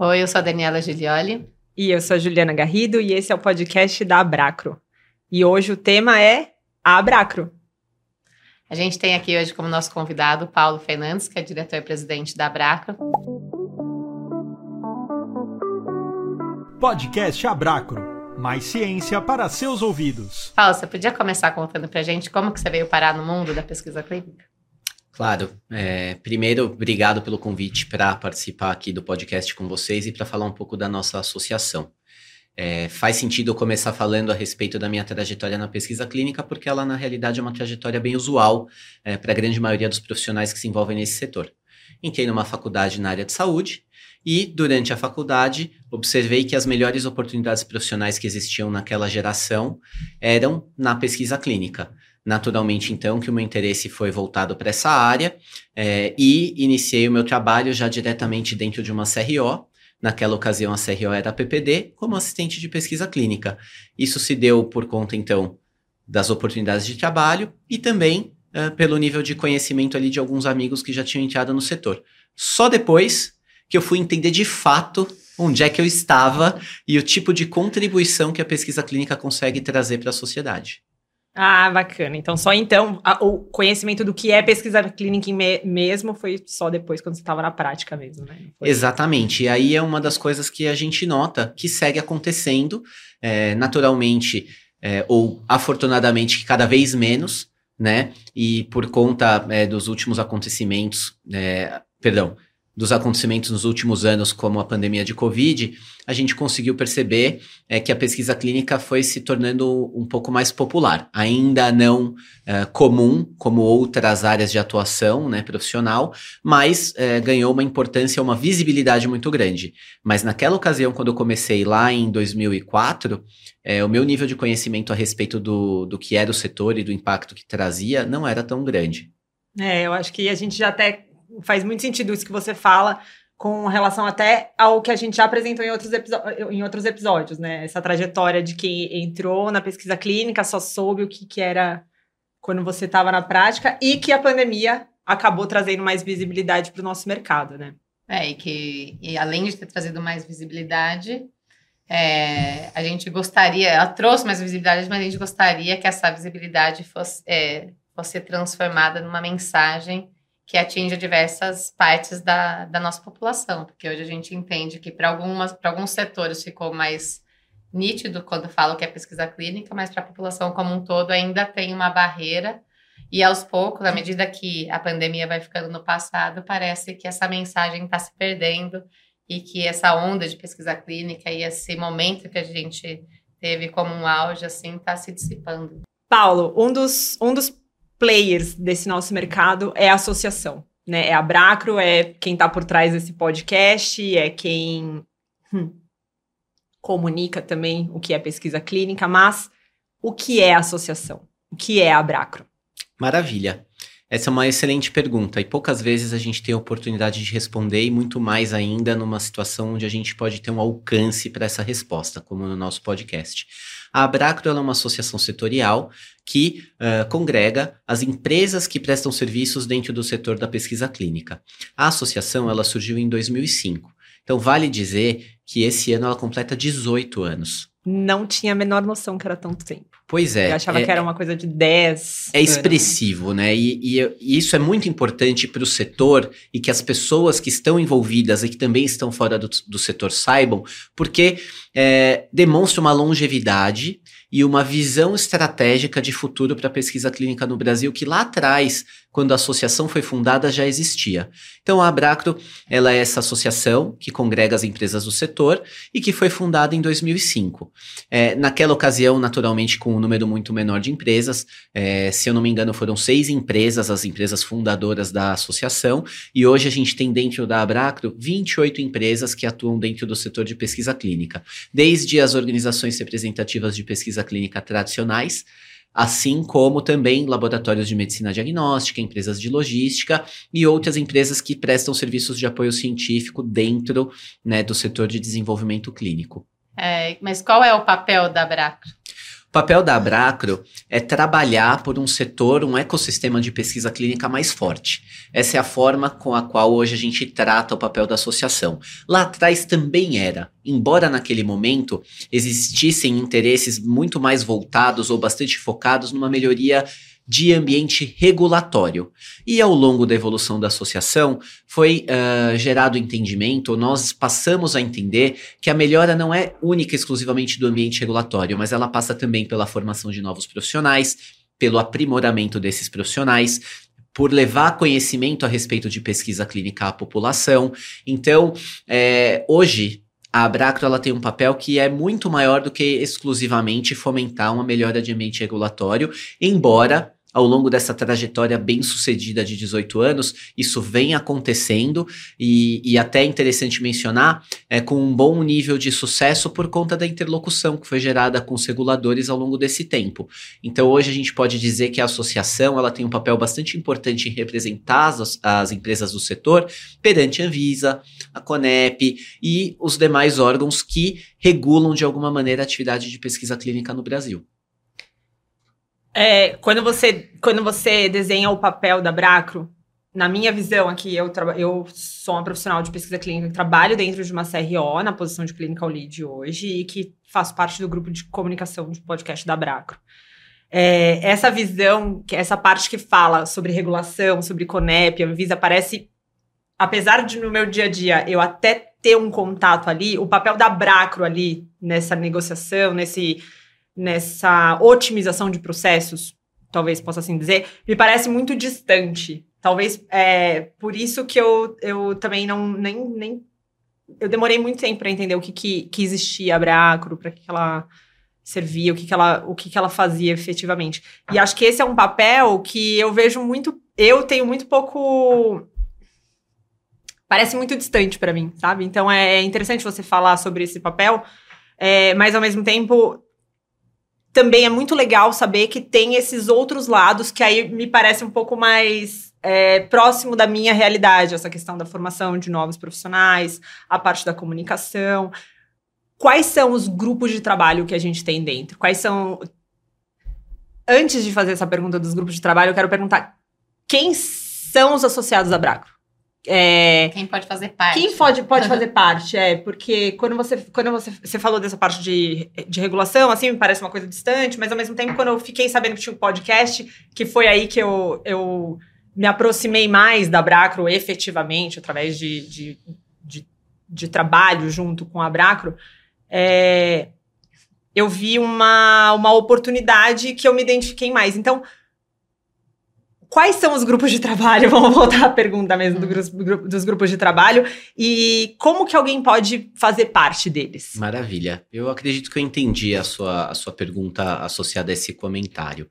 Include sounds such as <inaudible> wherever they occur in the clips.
Oi, eu sou a Daniela Giglioli. E eu sou a Juliana Garrido e esse é o podcast da Abracro. E hoje o tema é a Abracro. A gente tem aqui hoje como nosso convidado o Paulo Fernandes, que é diretor-presidente da Abracro. Podcast Abracro. Mais ciência para seus ouvidos. Paulo, você podia começar contando pra gente como que você veio parar no mundo da pesquisa clínica? Claro. É, primeiro, obrigado pelo convite para participar aqui do podcast com vocês e para falar um pouco da nossa associação. É, faz sentido eu começar falando a respeito da minha trajetória na pesquisa clínica, porque ela, na realidade, é uma trajetória bem usual é, para a grande maioria dos profissionais que se envolvem nesse setor. Entrei numa faculdade na área de saúde e, durante a faculdade, observei que as melhores oportunidades profissionais que existiam naquela geração eram na pesquisa clínica. Naturalmente, então, que o meu interesse foi voltado para essa área é, e iniciei o meu trabalho já diretamente dentro de uma CRO. Naquela ocasião, a CRO era a PPD, como assistente de pesquisa clínica. Isso se deu por conta, então, das oportunidades de trabalho e também uh, pelo nível de conhecimento ali de alguns amigos que já tinham entrado no setor. Só depois que eu fui entender de fato onde é que eu estava e o tipo de contribuição que a pesquisa clínica consegue trazer para a sociedade. Ah, bacana. Então, só então, a, o conhecimento do que é pesquisa clínica me, mesmo foi só depois, quando você estava na prática mesmo, né? Foi... Exatamente. E aí é uma das coisas que a gente nota que segue acontecendo, é, naturalmente, é, ou afortunadamente, cada vez menos, né? E por conta é, dos últimos acontecimentos, é, perdão, dos acontecimentos nos últimos anos, como a pandemia de Covid, a gente conseguiu perceber é, que a pesquisa clínica foi se tornando um pouco mais popular. Ainda não é, comum, como outras áreas de atuação né, profissional, mas é, ganhou uma importância, uma visibilidade muito grande. Mas naquela ocasião, quando eu comecei lá em 2004, é, o meu nível de conhecimento a respeito do, do que era o setor e do impacto que trazia não era tão grande. É, eu acho que a gente já até faz muito sentido isso que você fala com relação até ao que a gente já apresentou em outros, em outros episódios, né? Essa trajetória de quem entrou na pesquisa clínica, só soube o que, que era quando você estava na prática e que a pandemia acabou trazendo mais visibilidade para o nosso mercado, né? É, e que e além de ter trazido mais visibilidade, é, a gente gostaria, ela trouxe mais visibilidade, mas a gente gostaria que essa visibilidade fosse, é, fosse transformada numa mensagem que atinja diversas partes da, da nossa população, porque hoje a gente entende que para algumas para alguns setores ficou mais nítido quando falo que é pesquisa clínica, mas para a população como um todo ainda tem uma barreira e aos poucos, à medida que a pandemia vai ficando no passado, parece que essa mensagem está se perdendo e que essa onda de pesquisa clínica e esse momento que a gente teve como um auge assim está se dissipando. Paulo, um dos, um dos players desse nosso mercado é a associação. Né? É a Bracro, é quem está por trás desse podcast, é quem hum, comunica também o que é pesquisa clínica, mas o que é associação? O que é a Bracro? Maravilha. Essa é uma excelente pergunta e poucas vezes a gente tem a oportunidade de responder e muito mais ainda numa situação onde a gente pode ter um alcance para essa resposta, como no nosso podcast. A Abracro é uma associação setorial que uh, congrega as empresas que prestam serviços dentro do setor da pesquisa clínica. A associação ela surgiu em 2005. Então vale dizer que esse ano ela completa 18 anos. Não tinha a menor noção que era tanto tempo. Pois é. Eu achava é, que era uma coisa de 10. É expressivo, né? E, e, e, isso é muito importante para o setor e que as pessoas que estão envolvidas e que também estão fora do, do setor saibam, porque é, demonstra uma longevidade e uma visão estratégica de futuro para a pesquisa clínica no Brasil que lá atrás, quando a associação foi fundada, já existia. Então a Abracro, ela é essa associação que congrega as empresas do setor e que foi fundada em 2005. É, naquela ocasião, naturalmente, com um número muito menor de empresas, é, se eu não me engano, foram seis empresas, as empresas fundadoras da associação, e hoje a gente tem dentro da Abracro 28 empresas que atuam dentro do setor de pesquisa clínica, desde as organizações representativas de pesquisa clínica tradicionais, assim como também laboratórios de medicina diagnóstica, empresas de logística e outras empresas que prestam serviços de apoio científico dentro né, do setor de desenvolvimento clínico. É, mas qual é o papel da Bracro? O papel da Abracro é trabalhar por um setor, um ecossistema de pesquisa clínica mais forte. Essa é a forma com a qual hoje a gente trata o papel da associação. Lá atrás também era, embora naquele momento existissem interesses muito mais voltados ou bastante focados numa melhoria de ambiente regulatório. E ao longo da evolução da associação, foi uh, gerado entendimento, nós passamos a entender que a melhora não é única exclusivamente do ambiente regulatório, mas ela passa também pela formação de novos profissionais, pelo aprimoramento desses profissionais, por levar conhecimento a respeito de pesquisa clínica à população. Então, é, hoje, a Abracro ela tem um papel que é muito maior do que exclusivamente fomentar uma melhora de ambiente regulatório, embora ao longo dessa trajetória bem sucedida de 18 anos, isso vem acontecendo e, e até é interessante mencionar, é com um bom nível de sucesso por conta da interlocução que foi gerada com os reguladores ao longo desse tempo. Então hoje a gente pode dizer que a associação ela tem um papel bastante importante em representar as, as empresas do setor perante a Anvisa, a Conep e os demais órgãos que regulam de alguma maneira a atividade de pesquisa clínica no Brasil. É, quando, você, quando você desenha o papel da Bracro, na minha visão aqui, eu, eu sou uma profissional de pesquisa clínica que trabalho dentro de uma CRO, na posição de Clinical Lead hoje, e que faço parte do grupo de comunicação de podcast da Bracro. É, essa visão, essa parte que fala sobre regulação, sobre CONEP, Anvisa, parece, apesar de no meu dia a dia eu até ter um contato ali, o papel da Bracro ali nessa negociação, nesse nessa otimização de processos, talvez possa assim dizer, me parece muito distante. Talvez é por isso que eu, eu também não nem, nem eu demorei muito tempo para entender o que, que, que existia a Bracro, para que, que ela servia, o que, que ela o que, que ela fazia efetivamente. E acho que esse é um papel que eu vejo muito, eu tenho muito pouco parece muito distante para mim, sabe? Então é interessante você falar sobre esse papel, é, mas ao mesmo tempo também é muito legal saber que tem esses outros lados que aí me parece um pouco mais é, próximo da minha realidade, essa questão da formação de novos profissionais, a parte da comunicação. Quais são os grupos de trabalho que a gente tem dentro? Quais são. Antes de fazer essa pergunta dos grupos de trabalho, eu quero perguntar quem são os associados à Bracro? É, quem pode fazer parte. Quem pode, pode <laughs> fazer parte, é, porque quando você, quando você, você falou dessa parte de, de regulação, assim, me parece uma coisa distante, mas ao mesmo tempo, quando eu fiquei sabendo que tinha um podcast, que foi aí que eu, eu me aproximei mais da Bracro efetivamente, através de, de, de, de trabalho junto com a Bracro, é, eu vi uma, uma oportunidade que eu me identifiquei mais. Então, Quais são os grupos de trabalho? <laughs> Vamos voltar à pergunta mesmo do hum. grupo, dos grupos de trabalho. E como que alguém pode fazer parte deles? Maravilha. Eu acredito que eu entendi a sua, a sua pergunta associada a esse comentário.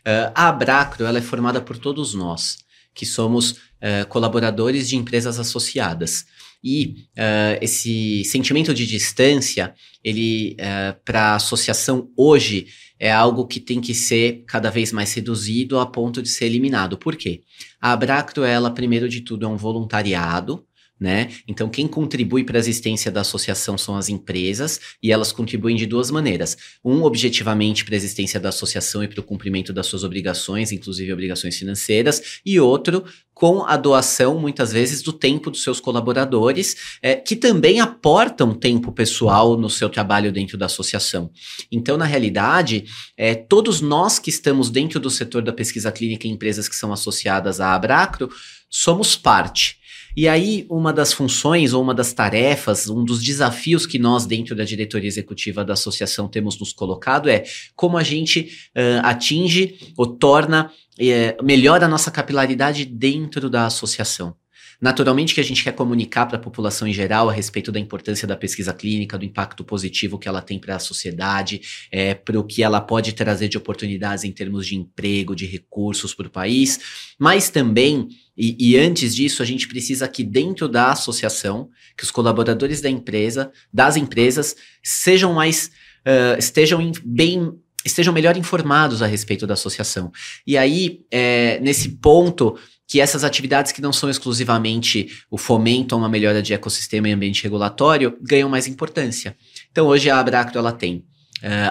Uh, a Abracro ela é formada por todos nós, que somos uh, colaboradores de empresas associadas. E uh, esse sentimento de distância, ele, para a associação hoje, é algo que tem que ser cada vez mais reduzido a ponto de ser eliminado. Por quê? A Abracto, ela, primeiro de tudo, é um voluntariado, né? Então, quem contribui para a existência da associação são as empresas, e elas contribuem de duas maneiras. Um, objetivamente, para a existência da associação e para o cumprimento das suas obrigações, inclusive obrigações financeiras, e outro, com a doação, muitas vezes, do tempo dos seus colaboradores, é, que também aportam tempo pessoal no seu trabalho dentro da associação. Então, na realidade, é, todos nós que estamos dentro do setor da pesquisa clínica e empresas que são associadas à Abracro, somos parte. E aí, uma das funções ou uma das tarefas, um dos desafios que nós, dentro da diretoria executiva da associação, temos nos colocado é como a gente uh, atinge ou torna uh, melhor a nossa capilaridade dentro da associação. Naturalmente que a gente quer comunicar para a população em geral a respeito da importância da pesquisa clínica, do impacto positivo que ela tem para a sociedade, é, para o que ela pode trazer de oportunidades em termos de emprego, de recursos para o país, mas também e, e, antes disso, a gente precisa que dentro da associação, que os colaboradores da empresa, das empresas, sejam mais, uh, estejam em, bem, estejam melhor informados a respeito da associação. E aí, é, nesse ponto, que essas atividades que não são exclusivamente o fomento a uma melhora de ecossistema e ambiente regulatório ganham mais importância. Então hoje a Abracto ela tem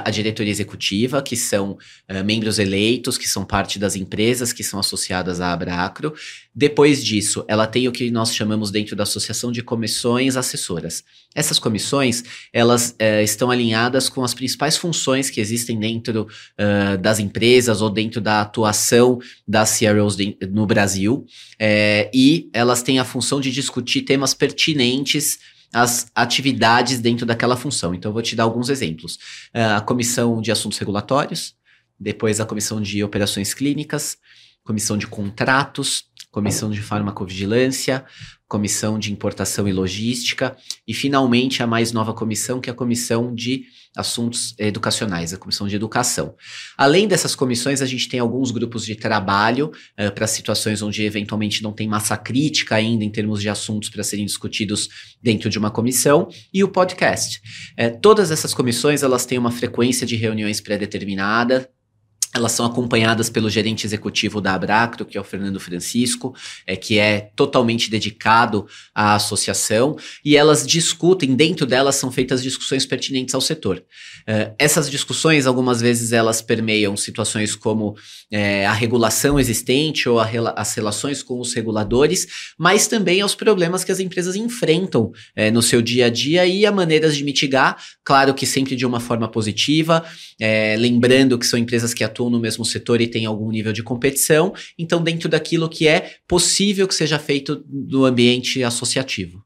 a diretoria executiva, que são uh, membros eleitos, que são parte das empresas que são associadas à Abracro. Depois disso, ela tem o que nós chamamos dentro da associação de comissões assessoras. Essas comissões, elas uh, estão alinhadas com as principais funções que existem dentro das empresas ou dentro da atuação das CROs de, no Brasil, eh, e elas têm a função de discutir temas pertinentes as atividades dentro daquela função. Então, eu vou te dar alguns exemplos. Uh, a comissão de assuntos regulatórios, depois a comissão de operações clínicas, comissão de contratos, comissão de farmacovigilância, comissão de importação e logística, e finalmente a mais nova comissão, que é a comissão de assuntos educacionais, a comissão de educação. Além dessas comissões, a gente tem alguns grupos de trabalho uh, para situações onde eventualmente não tem massa crítica ainda em termos de assuntos para serem discutidos dentro de uma comissão, e o podcast. Uh, todas essas comissões elas têm uma frequência de reuniões pré-determinada, elas são acompanhadas pelo gerente executivo da Abracro, que é o Fernando Francisco, é, que é totalmente dedicado à associação, e elas discutem, dentro delas são feitas discussões pertinentes ao setor. É, essas discussões, algumas vezes, elas permeiam situações como é, a regulação existente ou a, as relações com os reguladores, mas também aos problemas que as empresas enfrentam é, no seu dia a dia e a maneiras de mitigar, claro que sempre de uma forma positiva, é, lembrando que são empresas que atuam atuam no mesmo setor e têm algum nível de competição, então dentro daquilo que é possível que seja feito no ambiente associativo.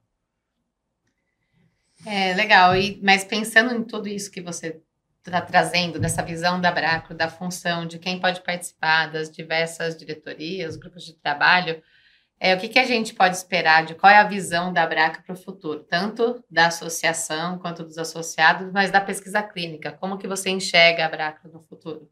É legal, e, mas pensando em tudo isso que você está trazendo, dessa visão da Bracro, da função, de quem pode participar, das diversas diretorias, grupos de trabalho, é, o que, que a gente pode esperar de qual é a visão da Bracro para o futuro, tanto da associação quanto dos associados, mas da pesquisa clínica? Como que você enxerga a Bracro no futuro?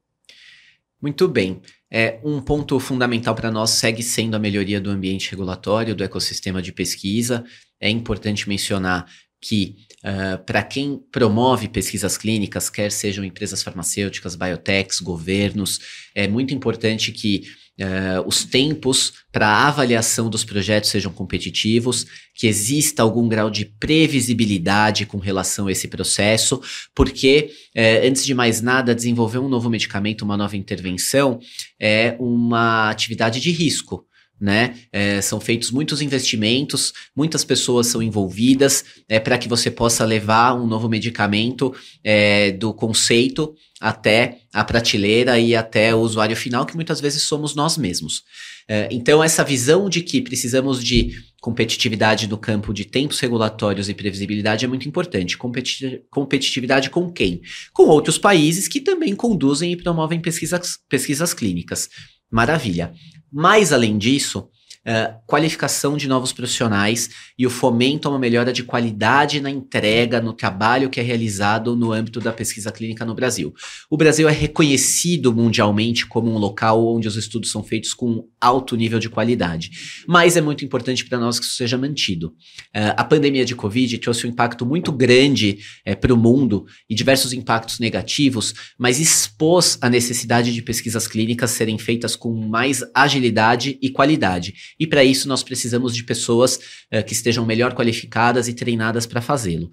Muito bem. É, um ponto fundamental para nós segue sendo a melhoria do ambiente regulatório, do ecossistema de pesquisa. É importante mencionar que, uh, para quem promove pesquisas clínicas, quer sejam empresas farmacêuticas, biotechs, governos, é muito importante que Uh, os tempos para avaliação dos projetos sejam competitivos, que exista algum grau de previsibilidade com relação a esse processo, porque, uh, antes de mais nada, desenvolver um novo medicamento, uma nova intervenção, é uma atividade de risco né? É, são feitos muitos investimentos, muitas pessoas são envolvidas é, para que você possa levar um novo medicamento é, do conceito até a prateleira e até o usuário final, que muitas vezes somos nós mesmos. É, então, essa visão de que precisamos de competitividade no campo de tempos regulatórios e previsibilidade é muito importante. Competi competitividade com quem? Com outros países que também conduzem e promovem pesquisas, pesquisas clínicas. Maravilha. Mais além disso, Uh, qualificação de novos profissionais e o fomento a uma melhora de qualidade na entrega, no trabalho que é realizado no âmbito da pesquisa clínica no Brasil. O Brasil é reconhecido mundialmente como um local onde os estudos são feitos com alto nível de qualidade, mas é muito importante para nós que isso seja mantido. Uh, a pandemia de Covid trouxe um impacto muito grande eh, para o mundo e diversos impactos negativos, mas expôs a necessidade de pesquisas clínicas serem feitas com mais agilidade e qualidade e para isso nós precisamos de pessoas uh, que estejam melhor qualificadas e treinadas para fazê-lo.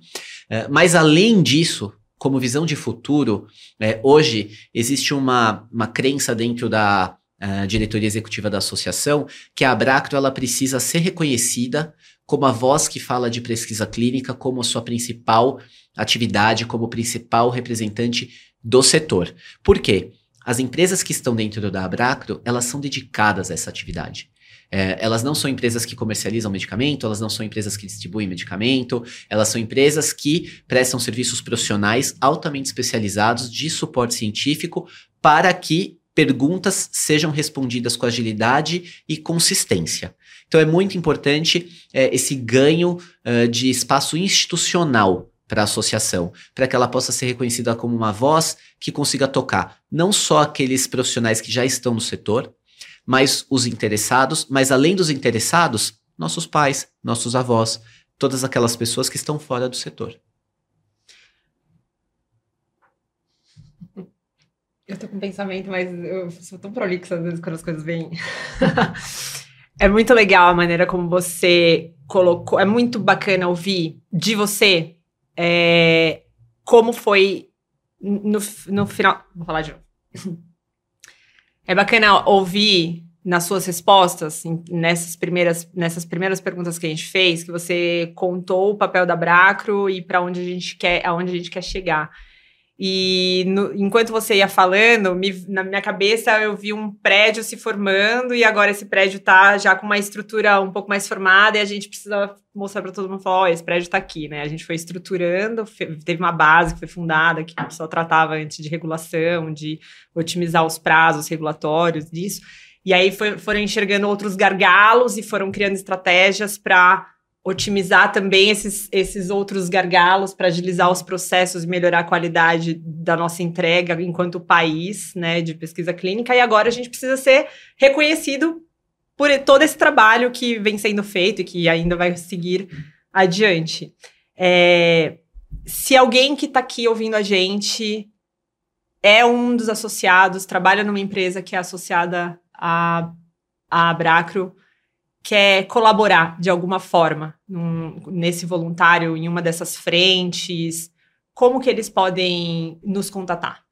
Uh, mas além disso, como visão de futuro, uh, hoje existe uma, uma crença dentro da diretoria executiva da associação que a Abracto ela precisa ser reconhecida como a voz que fala de pesquisa clínica como a sua principal atividade, como principal representante do setor. Por quê? As empresas que estão dentro da Abracro, elas são dedicadas a essa atividade. É, elas não são empresas que comercializam medicamento, elas não são empresas que distribuem medicamento, elas são empresas que prestam serviços profissionais altamente especializados de suporte científico para que perguntas sejam respondidas com agilidade e consistência. Então é muito importante é, esse ganho uh, de espaço institucional para a associação, para que ela possa ser reconhecida como uma voz que consiga tocar não só aqueles profissionais que já estão no setor, mas os interessados, mas além dos interessados, nossos pais, nossos avós, todas aquelas pessoas que estão fora do setor. Eu tô com um pensamento, mas eu sou tão prolixa às vezes quando as coisas vêm. <laughs> é muito legal a maneira como você colocou. É muito bacana ouvir de você é, como foi no, no final. Vou falar de novo. <laughs> É bacana ouvir nas suas respostas, nessas primeiras, nessas primeiras perguntas que a gente fez, que você contou o papel da Bracro e para onde a gente quer, aonde a gente quer chegar. E no, enquanto você ia falando, me, na minha cabeça eu vi um prédio se formando e agora esse prédio está já com uma estrutura um pouco mais formada e a gente precisa mostrar para todo mundo falar, oh, esse prédio está aqui, né? A gente foi estruturando, teve uma base que foi fundada que só tratava antes de regulação, de otimizar os prazos regulatórios disso. E aí foi, foram enxergando outros gargalos e foram criando estratégias para otimizar também esses, esses outros gargalos para agilizar os processos e melhorar a qualidade da nossa entrega enquanto país, né, de pesquisa clínica. E agora a gente precisa ser reconhecido por todo esse trabalho que vem sendo feito e que ainda vai seguir adiante. É, se alguém que está aqui ouvindo a gente é um dos associados, trabalha numa empresa que é associada a, a Abracro, quer colaborar de alguma forma num, nesse voluntário, em uma dessas frentes, como que eles podem nos contatar?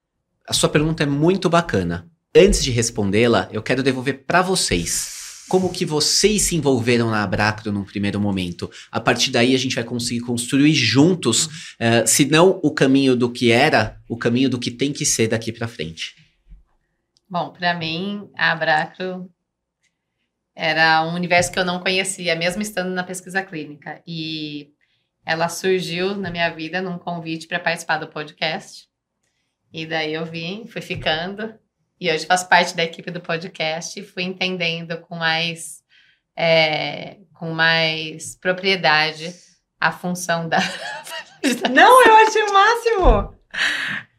A sua pergunta é muito bacana. Antes de respondê-la, eu quero devolver para vocês. Como que vocês se envolveram na Abracro num primeiro momento? A partir daí a gente vai conseguir construir juntos, uh, se não o caminho do que era, o caminho do que tem que ser daqui para frente. Bom, para mim, a Abracro era um universo que eu não conhecia, mesmo estando na pesquisa clínica. E ela surgiu na minha vida num convite para participar do podcast. E daí eu vim, fui ficando. E hoje faço parte da equipe do podcast e fui entendendo com mais, é, com mais propriedade a função da. <laughs> Não, eu achei o máximo!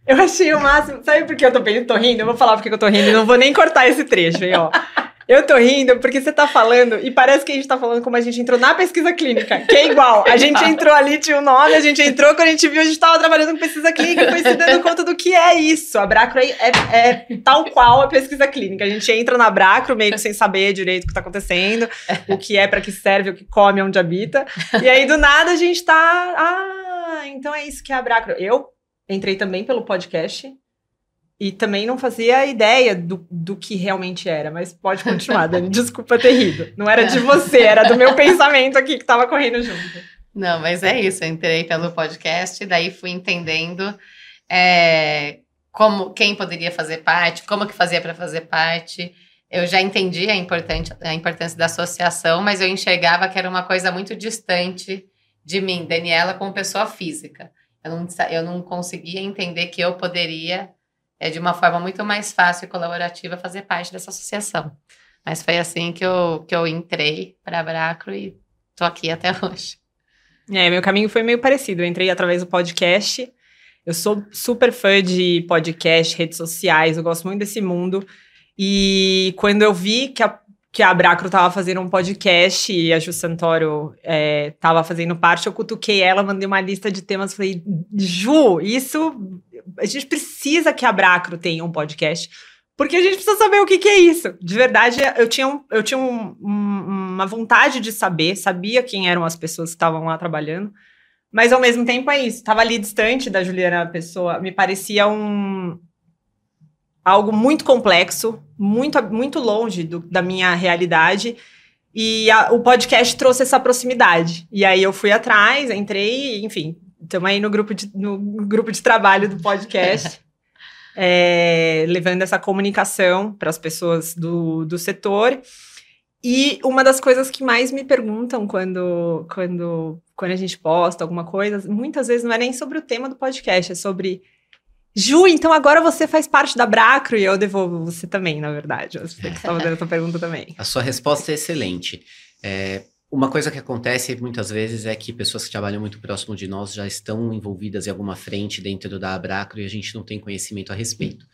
Eu achei o máximo. Sabe por que eu tô, tô rindo? Eu vou falar porque eu tô rindo e não vou nem cortar esse trecho, hein, ó. Eu tô rindo porque você tá falando e parece que a gente tá falando como a gente entrou na pesquisa clínica, que é igual. A <laughs> gente entrou ali, tinha o um nome, a gente entrou, quando a gente viu, a gente tava trabalhando com pesquisa clínica e foi se dando conta do que é isso. A Bracro é, é, tal qual a pesquisa clínica. A gente entra na Bracro meio que sem saber direito o que tá acontecendo, o que é, para que serve, o que come, onde habita. E aí, do nada, a gente tá. Ah, então é isso que é a Bracro. Eu entrei também pelo podcast. E também não fazia ideia do, do que realmente era, mas pode continuar, Dani. <laughs> Desculpa ter rido. Não era de você, era do meu pensamento aqui que estava correndo junto. Não, mas é isso. Eu entrei pelo podcast, daí fui entendendo é, como quem poderia fazer parte, como que fazia para fazer parte. Eu já entendi a, importante, a importância da associação, mas eu enxergava que era uma coisa muito distante de mim, Daniela, como pessoa física. Eu não, eu não conseguia entender que eu poderia é de uma forma muito mais fácil e colaborativa fazer parte dessa associação. Mas foi assim que eu, que eu entrei para a Bracro e tô aqui até <laughs> hoje. É, meu caminho foi meio parecido. Eu entrei através do podcast. Eu sou super fã de podcast, redes sociais, eu gosto muito desse mundo. E quando eu vi que a, que a Bracro estava fazendo um podcast e a Ju Santoro estava é, fazendo parte, eu cutuquei ela, mandei uma lista de temas, falei, Ju, isso a gente precisa que a Bracro tenha um podcast, porque a gente precisa saber o que, que é isso. De verdade, eu tinha, um, eu tinha um, um, uma vontade de saber, sabia quem eram as pessoas que estavam lá trabalhando, mas ao mesmo tempo é isso. Estava ali distante da Juliana Pessoa, me parecia um algo muito complexo, muito, muito longe do, da minha realidade. E a, o podcast trouxe essa proximidade. E aí eu fui atrás, entrei, enfim, Estamos aí no grupo de, no grupo de trabalho do podcast, <laughs> é, levando essa comunicação para as pessoas do, do setor. E uma das coisas que mais me perguntam quando, quando, quando a gente posta alguma coisa, muitas vezes não é nem sobre o tema do podcast, é sobre. Ju, então agora você faz parte da Bracro e eu devolvo você também, na verdade. Você que está fazendo essa pergunta também. A sua resposta é excelente. É, uma coisa que acontece muitas vezes é que pessoas que trabalham muito próximo de nós já estão envolvidas em alguma frente dentro da Abracro e a gente não tem conhecimento a respeito.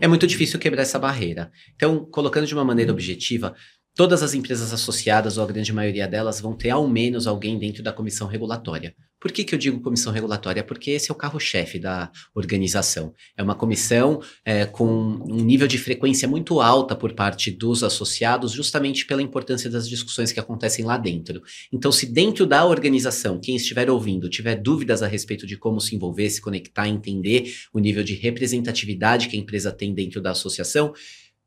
É muito difícil quebrar essa barreira. Então, colocando de uma maneira objetiva, todas as empresas associadas, ou a grande maioria delas, vão ter ao menos alguém dentro da comissão regulatória. Por que, que eu digo comissão regulatória? Porque esse é o carro-chefe da organização. É uma comissão é, com um nível de frequência muito alta por parte dos associados, justamente pela importância das discussões que acontecem lá dentro. Então, se dentro da organização, quem estiver ouvindo tiver dúvidas a respeito de como se envolver, se conectar, entender o nível de representatividade que a empresa tem dentro da associação,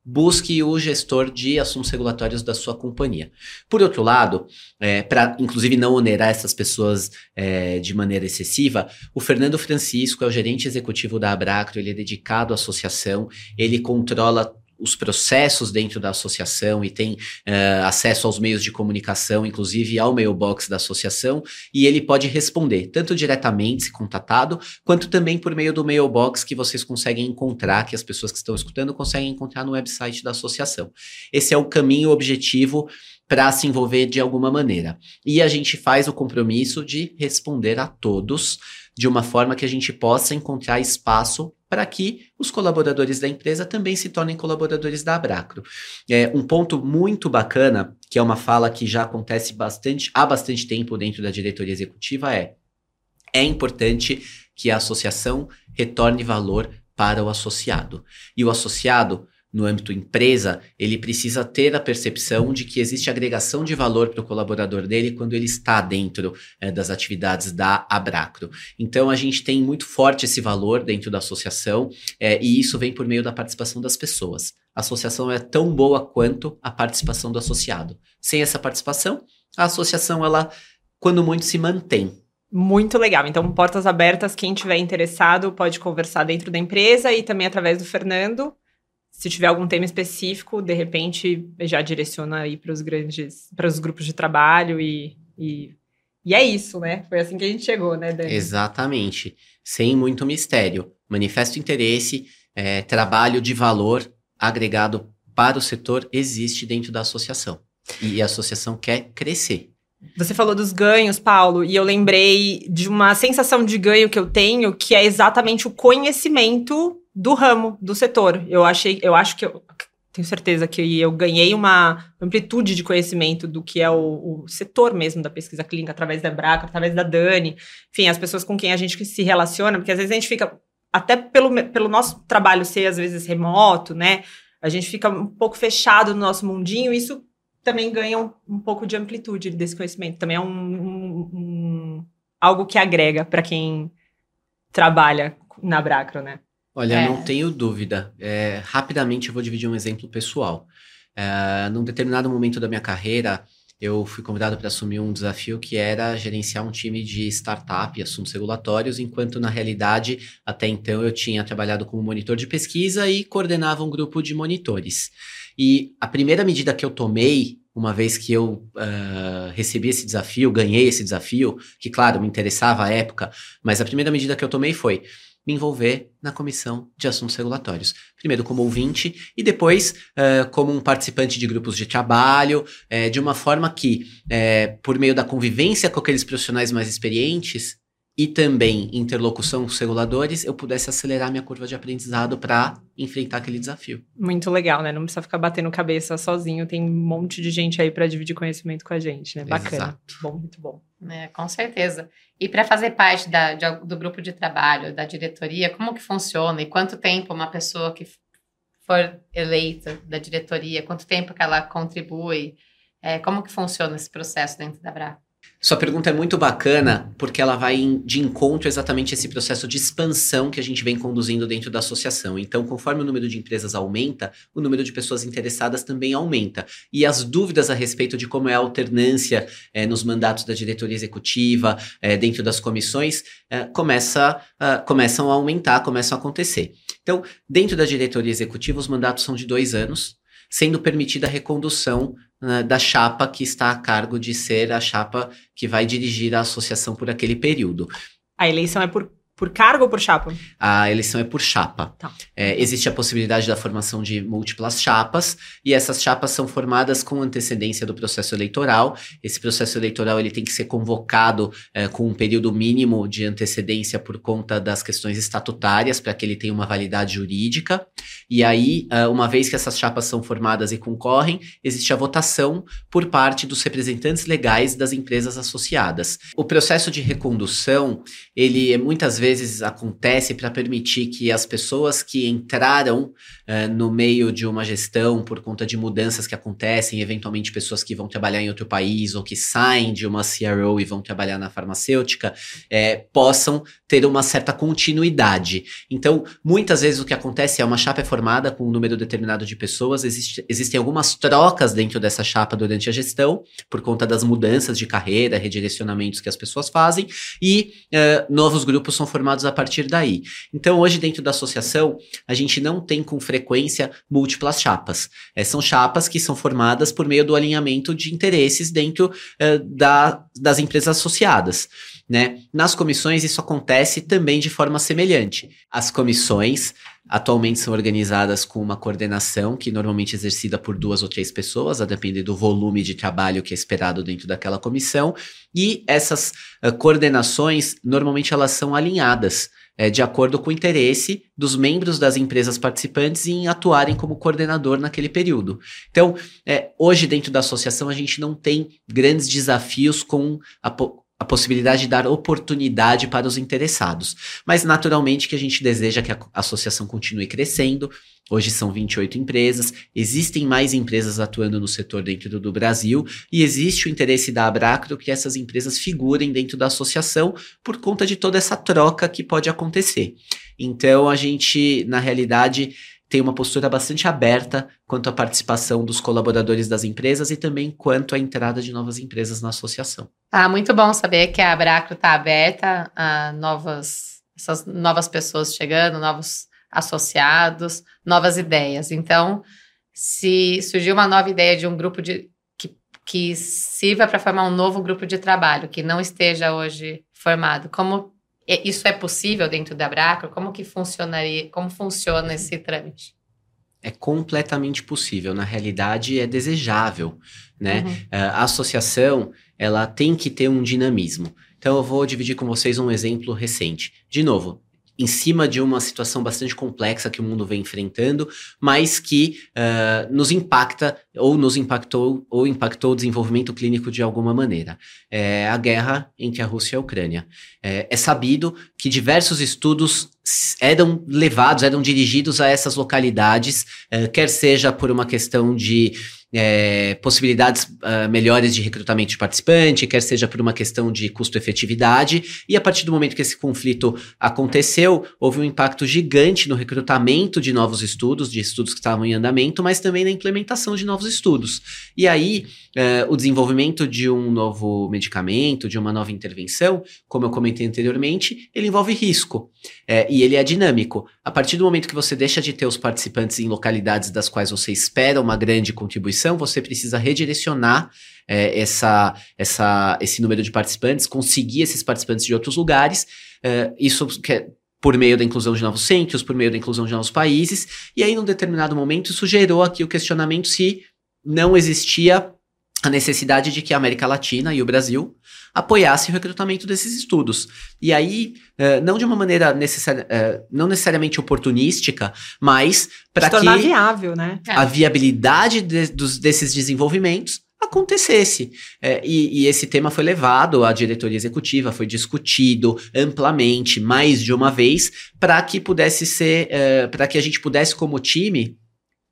busque o gestor de assuntos regulatórios da sua companhia. Por outro lado, é, para inclusive não onerar essas pessoas é, de maneira excessiva, o Fernando Francisco é o gerente executivo da Abracro, ele é dedicado à associação, ele controla os processos dentro da associação e tem uh, acesso aos meios de comunicação, inclusive ao mailbox da associação, e ele pode responder tanto diretamente, se contatado, quanto também por meio do mailbox que vocês conseguem encontrar, que as pessoas que estão escutando conseguem encontrar no website da associação. Esse é o caminho objetivo para se envolver de alguma maneira. E a gente faz o compromisso de responder a todos de uma forma que a gente possa encontrar espaço para que os colaboradores da empresa também se tornem colaboradores da Abracro. É, um ponto muito bacana, que é uma fala que já acontece bastante há bastante tempo dentro da diretoria executiva, é é importante que a associação retorne valor para o associado. E o associado no âmbito empresa, ele precisa ter a percepção de que existe agregação de valor para o colaborador dele quando ele está dentro é, das atividades da Abracro. Então, a gente tem muito forte esse valor dentro da associação é, e isso vem por meio da participação das pessoas. A associação é tão boa quanto a participação do associado. Sem essa participação, a associação, ela, quando muito, se mantém. Muito legal. Então, portas abertas, quem tiver interessado pode conversar dentro da empresa e também através do Fernando se tiver algum tema específico, de repente já direciona aí para os grandes, para os grupos de trabalho e, e, e, é isso, né? Foi assim que a gente chegou, né, Dani? Exatamente. Sem muito mistério. Manifesto interesse, é, trabalho de valor agregado para o setor existe dentro da associação. E a associação quer crescer. Você falou dos ganhos, Paulo, e eu lembrei de uma sensação de ganho que eu tenho, que é exatamente o conhecimento do ramo, do setor. Eu achei, eu acho que eu tenho certeza que eu ganhei uma amplitude de conhecimento do que é o, o setor mesmo da pesquisa clínica através da Braca, através da Dani, enfim, as pessoas com quem a gente se relaciona, porque às vezes a gente fica até pelo, pelo nosso trabalho ser às vezes remoto, né? A gente fica um pouco fechado no nosso mundinho, e isso também ganha um, um pouco de amplitude desse conhecimento. Também é um, um, um algo que agrega para quem trabalha na Bracro, né? Olha, é. não tenho dúvida. É, rapidamente eu vou dividir um exemplo pessoal. É, num determinado momento da minha carreira, eu fui convidado para assumir um desafio que era gerenciar um time de startup e assuntos regulatórios, enquanto na realidade, até então, eu tinha trabalhado como monitor de pesquisa e coordenava um grupo de monitores. E a primeira medida que eu tomei, uma vez que eu uh, recebi esse desafio, ganhei esse desafio, que claro, me interessava à época, mas a primeira medida que eu tomei foi me envolver na comissão de assuntos regulatórios. Primeiro como ouvinte e depois uh, como um participante de grupos de trabalho, uh, de uma forma que, uh, por meio da convivência com aqueles profissionais mais experientes, e também interlocução com os reguladores, eu pudesse acelerar minha curva de aprendizado para enfrentar aquele desafio. Muito legal, né? Não precisa ficar batendo cabeça sozinho, tem um monte de gente aí para dividir conhecimento com a gente, né? Bacana. Exato. Bom, muito bom. É, com certeza. E para fazer parte da, de, do grupo de trabalho, da diretoria, como que funciona e quanto tempo uma pessoa que for eleita da diretoria, quanto tempo que ela contribui, é, como que funciona esse processo dentro da BRA? Sua pergunta é muito bacana porque ela vai de encontro exatamente esse processo de expansão que a gente vem conduzindo dentro da associação. Então, conforme o número de empresas aumenta, o número de pessoas interessadas também aumenta. E as dúvidas a respeito de como é a alternância é, nos mandatos da diretoria executiva, é, dentro das comissões, é, começa, uh, começam a aumentar, começam a acontecer. Então, dentro da diretoria executiva, os mandatos são de dois anos sendo permitida a recondução uh, da chapa que está a cargo de ser a chapa que vai dirigir a associação por aquele período. A eleição é por Por cargo ou por chapa? A eleição é por chapa. Tá. É, existe a possibilidade da formação de múltiplas chapas e essas chapas são formadas com antecedência do processo eleitoral. Esse processo eleitoral ele tem que ser convocado é, com um período mínimo de antecedência por conta das questões estatutárias para que ele tenha uma validade jurídica. E aí, é, uma vez que essas chapas são formadas e concorrem, existe a votação por parte dos representantes legais das empresas associadas. O processo de recondução ele muitas vezes vezes acontece para permitir que as pessoas que entraram uh, no meio de uma gestão por conta de mudanças que acontecem, eventualmente pessoas que vão trabalhar em outro país ou que saem de uma CRO e vão trabalhar na farmacêutica, é, possam ter uma certa continuidade. Então, muitas vezes o que acontece é uma chapa é formada com um número determinado de pessoas, existe, existem algumas trocas dentro dessa chapa durante a gestão, por conta das mudanças de carreira, redirecionamentos que as pessoas fazem, e uh, novos grupos são formados a partir daí. Então, hoje, dentro da associação, a gente não tem com frequência múltiplas chapas. É, são chapas que são formadas por meio do alinhamento de interesses dentro uh, da, das empresas associadas. Né? Nas comissões, isso acontece também de forma semelhante. As comissões atualmente são organizadas com uma coordenação que normalmente é exercida por duas ou três pessoas, a depender do volume de trabalho que é esperado dentro daquela comissão. E essas uh, coordenações, normalmente elas são alinhadas. É, de acordo com o interesse dos membros das empresas participantes em atuarem como coordenador naquele período. Então, é, hoje, dentro da associação, a gente não tem grandes desafios com a, a possibilidade de dar oportunidade para os interessados. Mas, naturalmente, que a gente deseja que a associação continue crescendo. Hoje são 28 empresas, existem mais empresas atuando no setor dentro do Brasil e existe o interesse da Abracro que essas empresas figurem dentro da associação por conta de toda essa troca que pode acontecer. Então, a gente, na realidade, tem uma postura bastante aberta quanto à participação dos colaboradores das empresas e também quanto à entrada de novas empresas na associação. Ah, muito bom saber que a Abracro está aberta a novas, essas novas pessoas chegando, novos associados, novas ideias. Então, se surgir uma nova ideia de um grupo de que, que sirva para formar um novo grupo de trabalho que não esteja hoje formado, como isso é possível dentro da Abracro? Como que funcionaria? Como funciona esse trâmite? É completamente possível. Na realidade, é desejável, né? Uhum. A associação, ela tem que ter um dinamismo. Então, eu vou dividir com vocês um exemplo recente. De novo, em cima de uma situação bastante complexa que o mundo vem enfrentando, mas que uh, nos impacta ou nos impactou ou impactou o desenvolvimento clínico de alguma maneira. É a guerra entre a Rússia e a Ucrânia. É, é sabido que diversos estudos eram levados, eram dirigidos a essas localidades, uh, quer seja por uma questão de é, possibilidades uh, melhores de recrutamento de participante, quer seja por uma questão de custo-efetividade. E a partir do momento que esse conflito aconteceu, houve um impacto gigante no recrutamento de novos estudos, de estudos que estavam em andamento, mas também na implementação de novos estudos. E aí, uh, o desenvolvimento de um novo medicamento, de uma nova intervenção, como eu comentei anteriormente, ele envolve risco. É, e ele é dinâmico. A partir do momento que você deixa de ter os participantes em localidades das quais você espera uma grande contribuição, você precisa redirecionar é, essa, essa, esse número de participantes, conseguir esses participantes de outros lugares. É, isso quer por meio da inclusão de novos centros, por meio da inclusão de novos países, e aí, num determinado momento, isso gerou aqui o questionamento se não existia a necessidade de que a América Latina e o Brasil apoiassem o recrutamento desses estudos. E aí, uh, não de uma maneira necessária, uh, não necessariamente oportunística, mas para que viável, né? a viabilidade de, dos, desses desenvolvimentos acontecesse. É, e, e, esse tema foi levado à diretoria executiva, foi discutido amplamente, mais de uma vez, para que pudesse ser, uh, para que a gente pudesse, como time,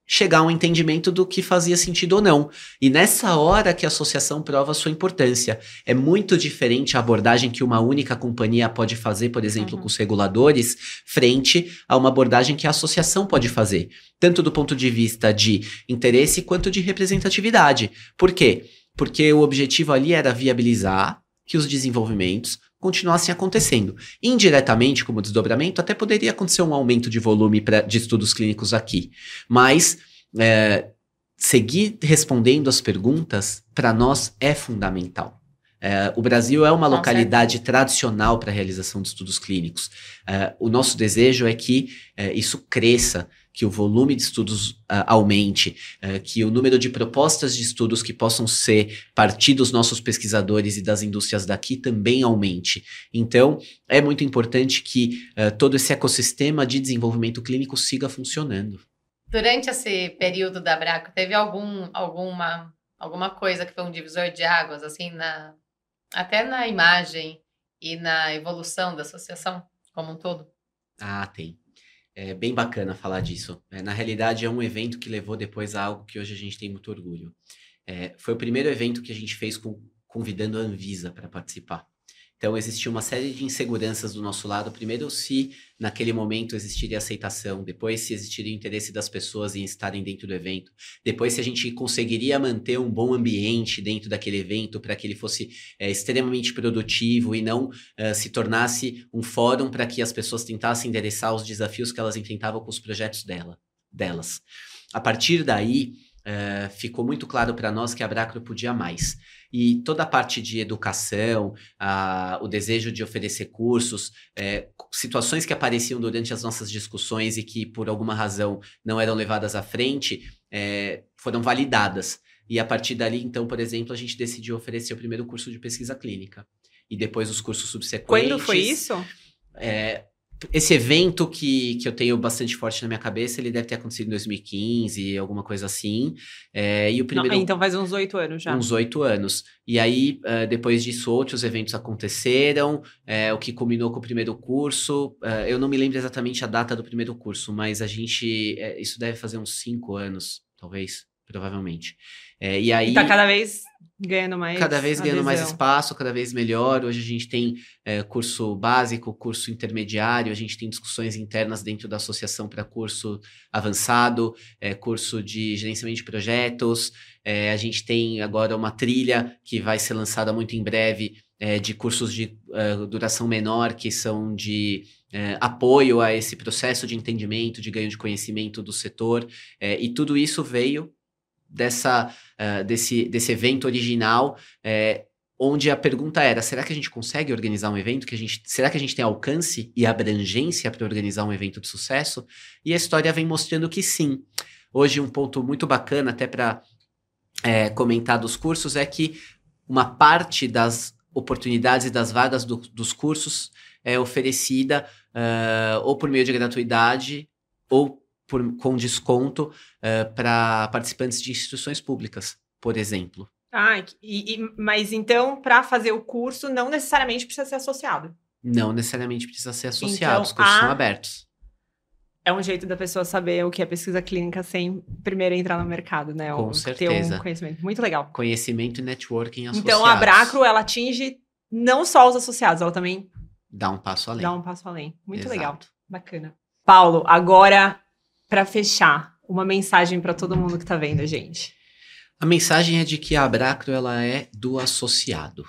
chegar a um entendimento do que fazia sentido ou não. E nessa hora que a associação prova sua importância. É muito diferente a abordagem que uma única companhia pode fazer, por exemplo, uhum. com os reguladores, frente a uma abordagem que a associação pode fazer, tanto do ponto de vista de interesse quanto de representatividade. Por quê? Porque o objetivo ali era viabilizar que os desenvolvimentos continuassem acontecendo. Indiretamente, como desdobramento, até poderia acontecer um aumento de volume pra, de estudos clínicos aqui. Mas é, seguir respondendo as perguntas, para nós, é fundamental. É, o Brasil é uma Com localidade tradicional para a realização de estudos clínicos. É, o nosso desejo é que é, isso cresça, que o volume de estudos é, aumente, é, que o número de propostas de estudos que possam ser partir dos nossos pesquisadores e das indústrias daqui também aumente. Então, é muito importante que é, todo esse ecossistema de desenvolvimento clínico siga funcionando. Durante esse período da Braco, teve algum, alguma, alguma coisa que foi um divisor de águas, assim, na, até na imagem e na evolução da associação como um todo? Ah, tem. É bem bacana falar disso. É, na realidade, é um evento que levou depois a algo que hoje a gente tem muito orgulho. É, foi o primeiro evento que a gente fez com, convidando a Anvisa para participar. Então, existia uma série de inseguranças do nosso lado. Primeiro, se naquele momento existiria aceitação. Depois, se existiria o interesse das pessoas em estarem dentro do evento. Depois, se a gente conseguiria manter um bom ambiente dentro daquele evento para que ele fosse é, extremamente produtivo e não uh, se tornasse um fórum para que as pessoas tentassem endereçar os desafios que elas enfrentavam com os projetos dela, delas. A partir daí, uh, ficou muito claro para nós que a Bracro podia mais. E toda a parte de educação, a, o desejo de oferecer cursos, é, situações que apareciam durante as nossas discussões e que, por alguma razão, não eram levadas à frente, é, foram validadas. E a partir dali, então, por exemplo, a gente decidiu oferecer o primeiro curso de pesquisa clínica. E depois os cursos subsequentes. Quando foi isso? É, esse evento que, que eu tenho bastante forte na minha cabeça, ele deve ter acontecido em 2015, alguma coisa assim. É, e o primeiro. Não, então faz uns oito anos já. Uns oito anos. E aí, uh, depois disso, outros eventos aconteceram, é, o que culminou com o primeiro curso. Uh, eu não me lembro exatamente a data do primeiro curso, mas a gente. É, isso deve fazer uns cinco anos, talvez, provavelmente. É, e aí. E tá cada vez ganhando mais. Cada vez ganhando adesão. mais espaço, cada vez melhor. Hoje a gente tem é, curso básico, curso intermediário, a gente tem discussões internas dentro da associação para curso avançado, é, curso de gerenciamento de projetos. É, a gente tem agora uma trilha que vai ser lançada muito em breve é, de cursos de uh, duração menor, que são de é, apoio a esse processo de entendimento, de ganho de conhecimento do setor. E tudo isso veio dessa, uh, desse, desse evento original, é, onde a pergunta era: será que a gente consegue organizar um evento? Que a gente, será que a gente tem alcance e abrangência para organizar um evento de sucesso? E a história vem mostrando que sim. Hoje, um ponto muito bacana, até para é, comentar dos cursos, é que uma parte das oportunidades e das vagas do, dos cursos é oferecida uh, ou por meio de gratuidade ou por, com desconto uh, para participantes de instituições públicas, por exemplo. Ah, e, e, mas então, para fazer o curso, não necessariamente precisa ser associado. Não necessariamente precisa ser associado, então, os cursos a... são abertos. É um jeito da pessoa saber o que é pesquisa clínica sem primeiro entrar no mercado, né? Com Ou certeza. Ter um conhecimento. Muito legal. Conhecimento e networking associados. Então, a Bracro, ela atinge não só os associados, ela também... Dá um passo além. Dá um passo além. Muito Exato. legal. Bacana. Paulo, agora para fechar, uma mensagem para todo mundo que está vendo a gente. A mensagem é de que a Abracro ela é do associado.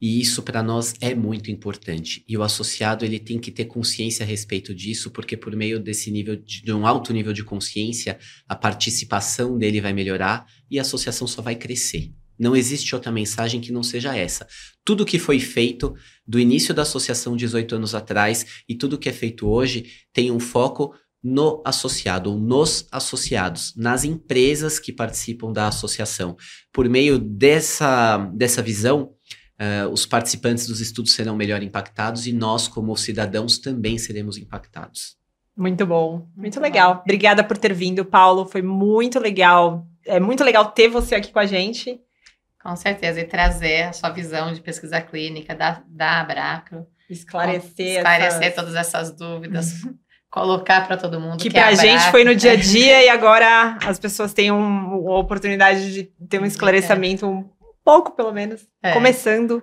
E isso para nós é muito importante. E o associado ele tem que ter consciência a respeito disso, porque por meio desse nível de, de um alto nível de consciência, a participação dele vai melhorar e a associação só vai crescer. Não existe outra mensagem que não seja essa. Tudo que foi feito do início da associação 18 anos atrás e tudo que é feito hoje tem um foco no associado, ou nos associados, nas empresas que participam da associação. Por meio dessa, dessa visão, uh, os participantes dos estudos serão melhor impactados e nós, como cidadãos, também seremos impactados. Muito bom, muito, muito legal. Bom. Obrigada por ter vindo, Paulo. Foi muito legal. É muito legal ter você aqui com a gente. Com certeza, e trazer a sua visão de pesquisa clínica da, da Abracro. Esclarecer. Esclarecer essas... todas essas dúvidas. <laughs> colocar para todo mundo. Que, que pra gente foi no dia a <laughs> dia e agora as pessoas têm um, uma oportunidade de ter um esclarecimento, é. um pouco pelo menos, é. começando.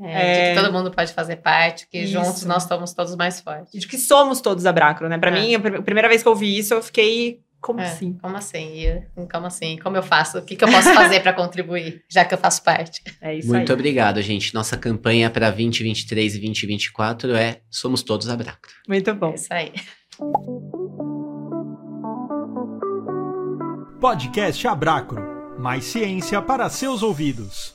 É, de que todo mundo pode fazer parte, que isso. juntos nós estamos todos mais fortes. De que somos todos a Bracro, né? Para mim, a primeira vez que eu ouvi isso, eu fiquei como é, assim? Como assim? E, como assim? Como eu faço? O que, que eu posso fazer para contribuir, já que eu faço parte? É isso Muito aí. obrigado, gente. Nossa campanha para 2023 e 2024 é Somos Todos a Bracro. Muito bom. É isso aí. Podcast Abracro. Mais ciência para seus ouvidos.